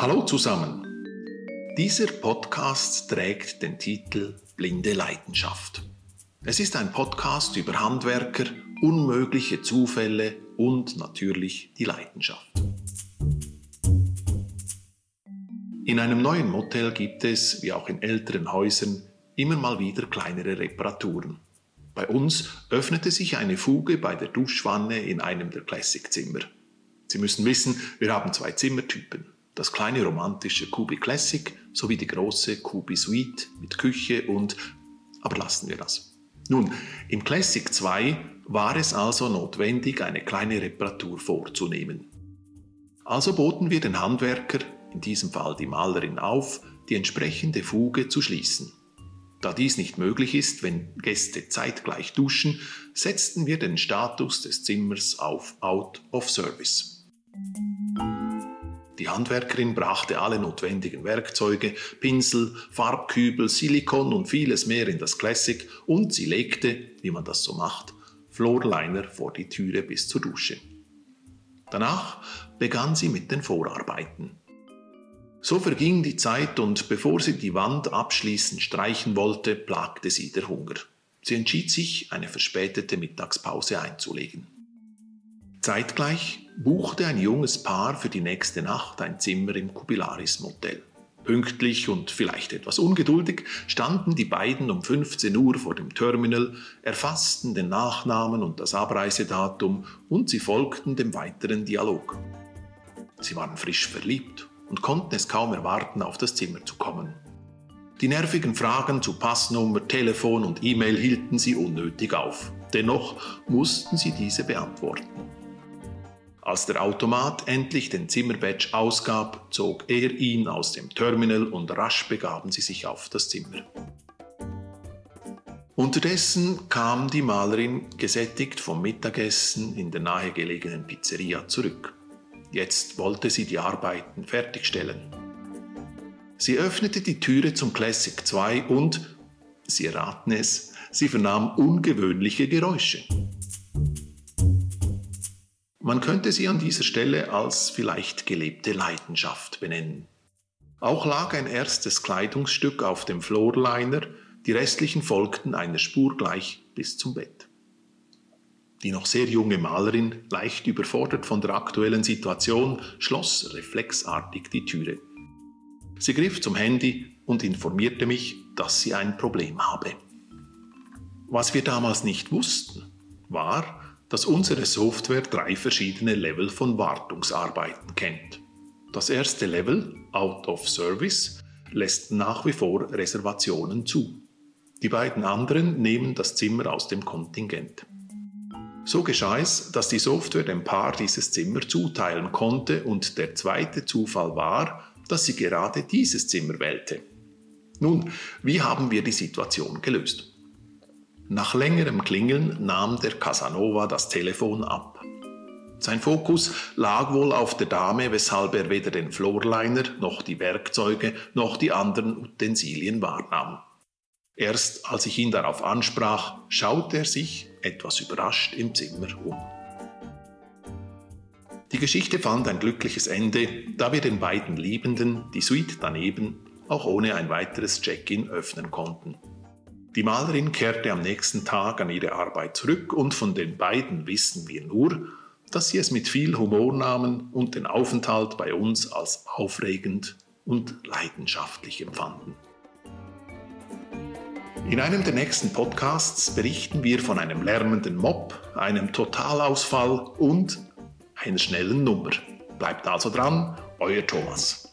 Hallo zusammen. Dieser Podcast trägt den Titel Blinde Leidenschaft. Es ist ein Podcast über Handwerker, unmögliche Zufälle und natürlich die Leidenschaft. In einem neuen Motel gibt es, wie auch in älteren Häusern, immer mal wieder kleinere Reparaturen. Bei uns öffnete sich eine Fuge bei der Duschwanne in einem der Classic-Zimmer. Sie müssen wissen, wir haben zwei Zimmertypen. Das kleine romantische Kubi Classic sowie die große Kubi Suite mit Küche und... Aber lassen wir das. Nun, im Classic 2 war es also notwendig, eine kleine Reparatur vorzunehmen. Also boten wir den Handwerker, in diesem Fall die Malerin, auf, die entsprechende Fuge zu schließen. Da dies nicht möglich ist, wenn Gäste zeitgleich duschen, setzten wir den Status des Zimmers auf Out of Service. Die Handwerkerin brachte alle notwendigen Werkzeuge, Pinsel, Farbkübel, Silikon und vieles mehr in das Classic und sie legte, wie man das so macht, Floorliner vor die Türe bis zur Dusche. Danach begann sie mit den Vorarbeiten. So verging die Zeit und bevor sie die Wand abschließend streichen wollte, plagte sie der Hunger. Sie entschied sich, eine verspätete Mittagspause einzulegen. Zeitgleich buchte ein junges Paar für die nächste Nacht ein Zimmer im Kubilaris Motel. Pünktlich und vielleicht etwas ungeduldig standen die beiden um 15 Uhr vor dem Terminal, erfassten den Nachnamen und das Abreisedatum und sie folgten dem weiteren Dialog. Sie waren frisch verliebt und konnten es kaum erwarten, auf das Zimmer zu kommen. Die nervigen Fragen zu Passnummer, Telefon und E-Mail hielten sie unnötig auf. Dennoch mussten sie diese beantworten. Als der Automat endlich den Zimmerbadge ausgab, zog er ihn aus dem Terminal und rasch begaben sie sich auf das Zimmer. Unterdessen kam die Malerin gesättigt vom Mittagessen in der nahegelegenen Pizzeria zurück. Jetzt wollte sie die Arbeiten fertigstellen. Sie öffnete die Türe zum Classic 2 und, Sie erraten es, sie vernahm ungewöhnliche Geräusche. Man könnte sie an dieser Stelle als vielleicht gelebte Leidenschaft benennen. Auch lag ein erstes Kleidungsstück auf dem Floorliner, die restlichen folgten einer Spur gleich bis zum Bett. Die noch sehr junge Malerin, leicht überfordert von der aktuellen Situation, schloss reflexartig die Türe. Sie griff zum Handy und informierte mich, dass sie ein Problem habe. Was wir damals nicht wussten, war, dass unsere Software drei verschiedene Level von Wartungsarbeiten kennt. Das erste Level, Out of Service, lässt nach wie vor Reservationen zu. Die beiden anderen nehmen das Zimmer aus dem Kontingent. So geschah es, dass die Software dem Paar dieses Zimmer zuteilen konnte und der zweite Zufall war, dass sie gerade dieses Zimmer wählte. Nun, wie haben wir die Situation gelöst? Nach längerem Klingeln nahm der Casanova das Telefon ab. Sein Fokus lag wohl auf der Dame, weshalb er weder den Floorliner noch die Werkzeuge noch die anderen Utensilien wahrnahm. Erst als ich ihn darauf ansprach, schaute er sich, etwas überrascht, im Zimmer um. Die Geschichte fand ein glückliches Ende, da wir den beiden Liebenden die Suite daneben auch ohne ein weiteres Check-in öffnen konnten. Die Malerin kehrte am nächsten Tag an ihre Arbeit zurück und von den beiden wissen wir nur, dass sie es mit viel Humor nahmen und den Aufenthalt bei uns als aufregend und leidenschaftlich empfanden. In einem der nächsten Podcasts berichten wir von einem lärmenden Mob, einem Totalausfall und einer schnellen Nummer. Bleibt also dran, euer Thomas.